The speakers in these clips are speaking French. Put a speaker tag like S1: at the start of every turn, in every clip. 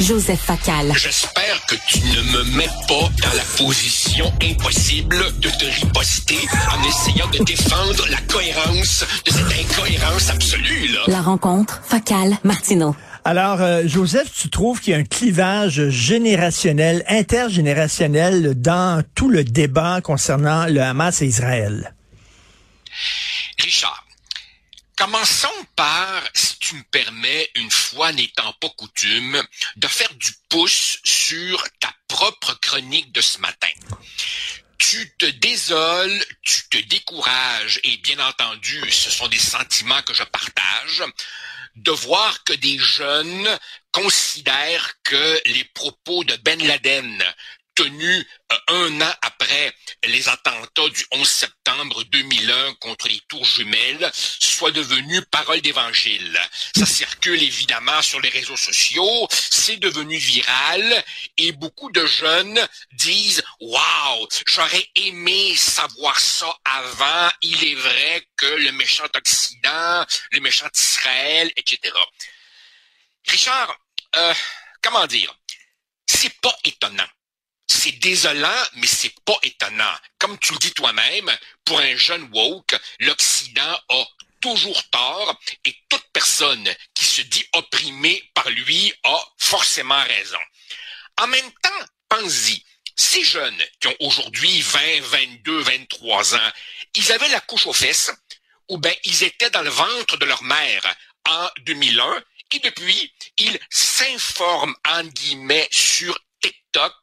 S1: Joseph Facal.
S2: J'espère que tu ne me mets pas dans la position impossible de te riposter en essayant de défendre la cohérence de cette incohérence absolue, là.
S1: La rencontre, Facal, Martineau.
S3: Alors, euh, Joseph, tu trouves qu'il y a un clivage générationnel, intergénérationnel dans tout le débat concernant le Hamas et Israël?
S2: Richard, Commençons par, si tu me permets, une fois n'étant pas coutume, de faire du pouce sur ta propre chronique de ce matin. Tu te désoles, tu te décourages, et bien entendu, ce sont des sentiments que je partage, de voir que des jeunes considèrent que les propos de Ben Laden tenu euh, un an après les attentats du 11 septembre 2001 contre les tours jumelles soit devenu parole d'évangile. Ça circule évidemment sur les réseaux sociaux, c'est devenu viral et beaucoup de jeunes disent Waouh, j'aurais aimé savoir ça avant. Il est vrai que le méchant Occident, le méchant Israël, etc. Richard, euh, comment dire, c'est pas étonnant c'est désolant, mais c'est pas étonnant. Comme tu le dis toi-même, pour un jeune woke, l'Occident a toujours tort et toute personne qui se dit opprimée par lui a forcément raison. En même temps, pense-y, ces jeunes qui ont aujourd'hui 20, 22, 23 ans, ils avaient la couche aux fesses ou bien ils étaient dans le ventre de leur mère en 2001 et depuis, ils s'informent, en guillemets, sur TikTok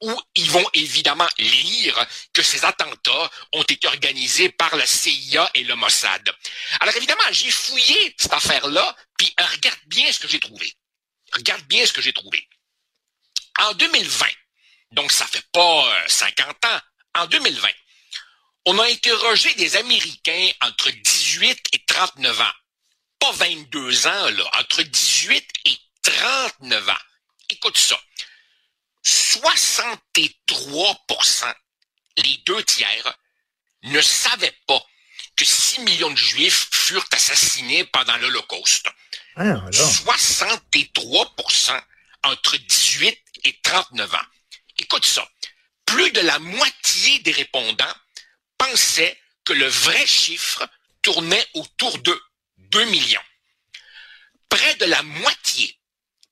S2: où ils vont évidemment lire que ces attentats ont été organisés par la CIA et le Mossad. Alors évidemment, j'ai fouillé cette affaire-là, puis regarde bien ce que j'ai trouvé. Regarde bien ce que j'ai trouvé. En 2020, donc ça fait pas 50 euh, ans, en 2020, on a interrogé des Américains entre 18 et 39 ans. Pas 22 ans, là, entre 18 et 39 ans. Écoute ça. 63% les deux tiers, ne savaient pas que 6 millions de Juifs furent assassinés pendant l'Holocauste. 63 ah, entre 18 et 39 ans. Écoute ça. Plus de la moitié des répondants pensaient que le vrai chiffre tournait autour de 2 millions. Près de la moitié,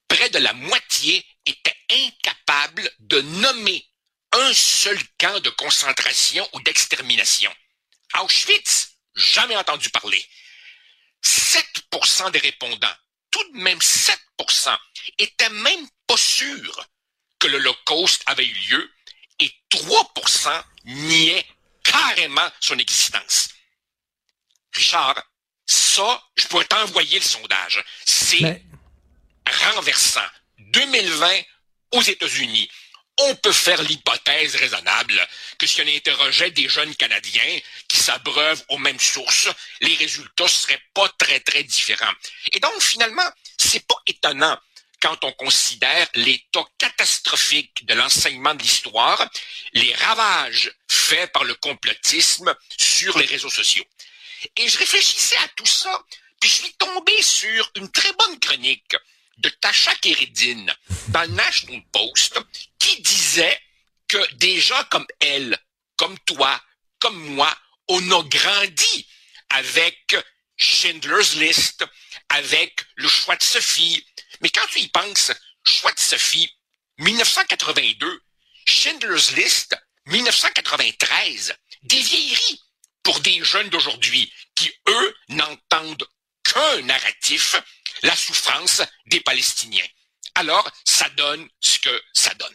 S2: près de la moitié était incapable de nommer un seul camp de concentration ou d'extermination. Auschwitz, jamais entendu parler. 7% des répondants, tout de même 7%, étaient même pas sûrs que l'Holocauste avait eu lieu et 3% niaient carrément son existence. Richard, ça, je pourrais t'envoyer le sondage. C'est renversant. 2020, aux États-Unis, on peut faire l'hypothèse raisonnable que si on interrogeait des jeunes Canadiens qui s'abreuvent aux mêmes sources, les résultats seraient pas très très différents. Et donc finalement, c'est pas étonnant quand on considère l'état catastrophique de l'enseignement de l'histoire, les ravages faits par le complotisme sur les réseaux sociaux. Et je réfléchissais à tout ça, puis je suis tombé sur une très bonne chronique de Tasha Keridine dans le National Post qui disait que des gens comme elle, comme toi, comme moi, on a grandi avec Schindler's List, avec le choix de Sophie, Mais quand tu y penses, choix de Sophie, 1982, Schindler's List, 1993, des vieilleries pour des jeunes d'aujourd'hui qui, eux, n'entendent qu'un narratif, la souffrance des Palestiniens. Alors, ça donne ce que ça donne.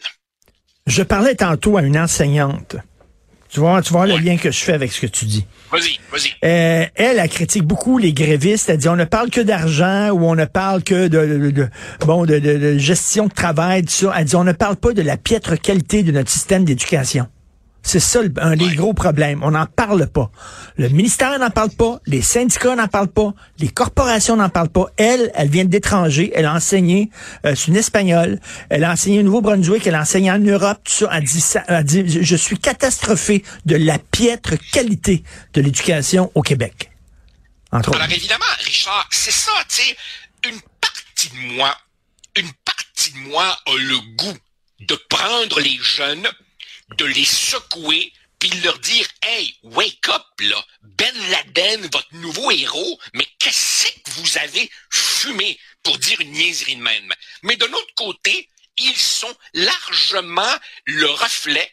S3: Je parlais tantôt à une enseignante. Tu vois, tu vois le lien que je fais avec ce que tu dis.
S2: Vas-y, vas-y.
S3: Euh, elle, elle critique beaucoup les grévistes. Elle dit on ne parle que d'argent ou on ne parle que de, bon de, gestion de travail, tout ça. Elle dit on ne parle pas de la piètre qualité de notre système d'éducation. C'est ça un des gros problèmes. On n'en parle pas. Le ministère n'en parle pas, les syndicats n'en parlent pas, les corporations n'en parlent pas. Elle, elle vient d'étranger, elle a enseigné, euh, c'est une espagnole, elle a enseigné au Nouveau-Brunswick, elle a enseigné en Europe, tout ça. Elle dit, ça, elle dit je suis catastrophée de la piètre qualité de l'éducation au Québec.
S2: Entre Alors évidemment, Richard, c'est ça, tu sais, une partie de moi, une partie de moi a le goût de prendre les jeunes de les secouer puis de leur dire Hey, wake up là, Ben Laden, votre nouveau héros, mais qu'est-ce que vous avez fumé? Pour dire une niaiserie de même? Mais de l'autre côté, ils sont largement le reflet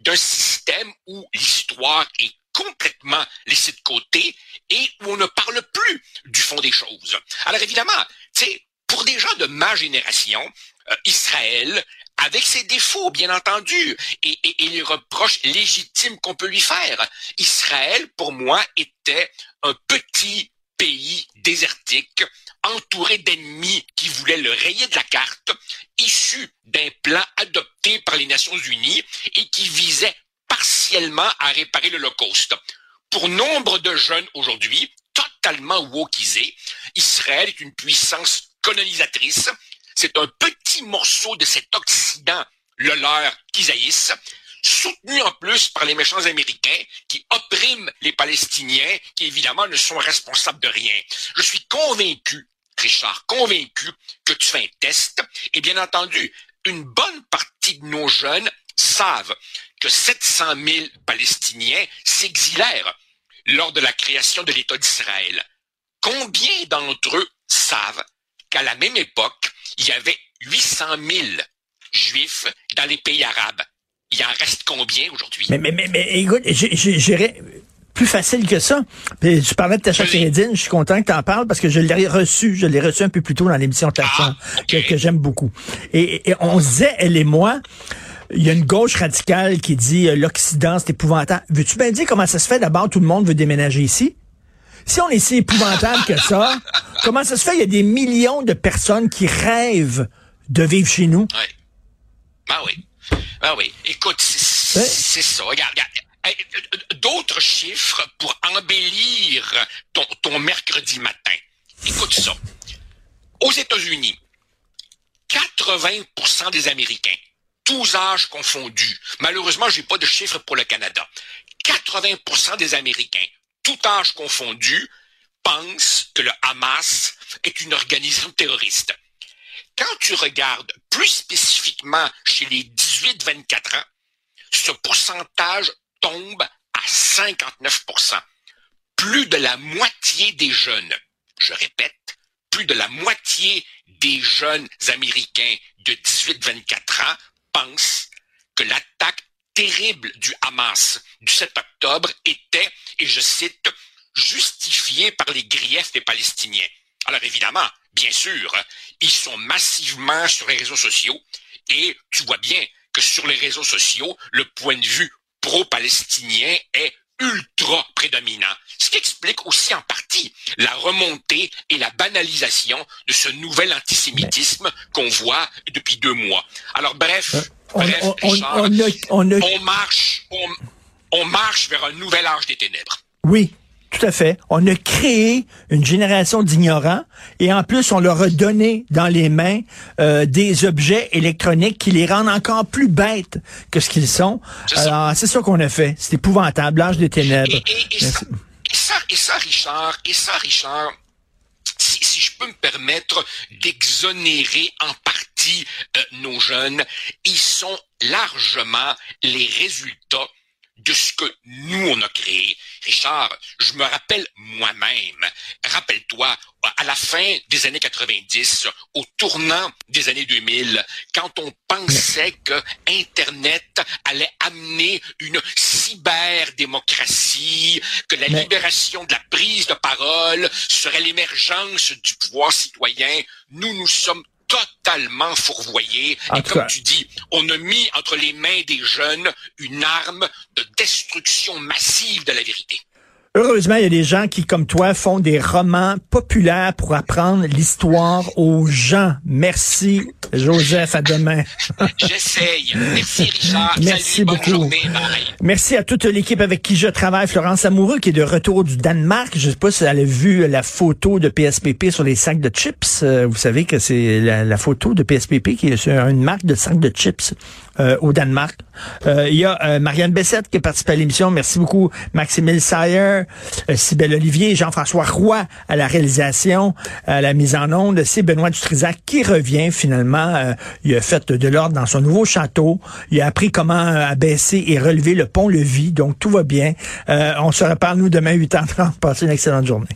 S2: d'un système où l'histoire est complètement laissée de côté et où on ne parle plus du fond des choses. Alors évidemment, tu pour des gens de ma génération, euh, Israël avec ses défauts, bien entendu, et, les reproches légitimes qu'on peut lui faire. Israël, pour moi, était un petit pays désertique, entouré d'ennemis qui voulaient le rayer de la carte, issu d'un plan adopté par les Nations Unies et qui visait partiellement à réparer l'Holocauste. Pour nombre de jeunes aujourd'hui, totalement wokisés, Israël est une puissance colonisatrice c'est un petit morceau de cet Occident, le leur, qu'ils haïssent, soutenu en plus par les méchants américains qui oppriment les Palestiniens, qui évidemment ne sont responsables de rien. Je suis convaincu, Richard, convaincu que tu fais un test, et bien entendu, une bonne partie de nos jeunes savent que 700 000 Palestiniens s'exilèrent lors de la création de l'État d'Israël. Combien d'entre eux savent qu'à la même époque, il y avait 800 000 juifs dans les pays arabes. Il en reste combien aujourd'hui?
S3: Mais, mais, mais, mais écoute, j'irais plus facile que ça. Puis, tu parlais de Tacha Férédine, je suis content que tu en parles parce que je l'ai reçu, je l'ai reçu un peu plus tôt dans l'émission Tacha, ah, que, j'aime beaucoup. Et, on se disait, elle et moi, il y a une gauche radicale qui dit euh, l'Occident, c'est épouvantable. Veux-tu bien dire comment ça se fait? D'abord tout le monde veut déménager ici? Si on est si épouvantable que ça, comment ça se fait? Il y a des millions de personnes qui rêvent de vivre chez nous.
S2: Oui. Ben oui. Ben oui. Écoute, c'est ça. Regarde, regarde. D'autres chiffres pour embellir ton, ton mercredi matin. Écoute ça. Aux États-Unis, 80% des Américains, tous âges confondus, malheureusement, j'ai pas de chiffres pour le Canada, 80% des Américains tout âge confondu, pense que le Hamas est une organisation terroriste. Quand tu regardes plus spécifiquement chez les 18-24 ans, ce pourcentage tombe à 59% Plus de la moitié des jeunes, je répète, plus de la moitié des jeunes Américains de 18-24 ans pensent que l'attaque terrible du Hamas du 7 octobre était, et je cite, justifié par les griefs des Palestiniens. Alors évidemment, bien sûr, ils sont massivement sur les réseaux sociaux et tu vois bien que sur les réseaux sociaux, le point de vue pro-palestinien est ultra prédominant, ce qui explique aussi en partie la remontée et la banalisation de ce nouvel antisémitisme qu'on voit depuis deux mois. Alors bref, on, marche, on, marche vers un nouvel âge des ténèbres.
S3: Oui, tout à fait. On a créé une génération d'ignorants et en plus, on leur a donné dans les mains euh, des objets électroniques qui les rendent encore plus bêtes que ce qu'ils sont. Alors, c'est ça qu'on a fait. C'est épouvantable, l'âge des ténèbres.
S2: Et, ça, et, ça, Richard, et ça, Richard, si, je peux me permettre d'exonérer en partie euh, nos jeunes, ils sont largement les résultats de ce que nous, on a créé. Richard, je me rappelle moi-même, rappelle-toi, à la fin des années 90, au tournant des années 2000, quand on pensait que Internet allait amener une cyberdémocratie, que la libération de la prise de parole serait l'émergence du pouvoir citoyen, nous nous sommes totalement fourvoyés. Et comme tu dis, on a mis entre les mains des jeunes une arme de destruction massive de la vérité.
S3: Heureusement, il y a des gens qui, comme toi, font des romans populaires pour apprendre l'histoire aux gens. Merci, Joseph. À demain.
S2: J'essaye. Merci, Richard.
S3: Merci beaucoup. Merci à toute l'équipe avec qui je travaille. Florence Amoureux, qui est de retour du Danemark. Je sais pas si elle a vu la photo de PSPP sur les sacs de chips. Euh, vous savez que c'est la, photo de PSPP qui est sur une marque de sacs de chips euh, au Danemark. Euh, il y a Marianne Bessette qui participe à l'émission. Merci beaucoup, Maximile Sayer. Sibelle euh, Olivier, Jean-François Roy à la réalisation, à la mise en onde. C'est Benoît Dutrisac qui revient finalement. Euh, il a fait de l'ordre dans son nouveau château. Il a appris comment euh, abaisser et relever le pont-levis. Donc tout va bien. on se reparle nous demain 8h30. Passez une excellente journée.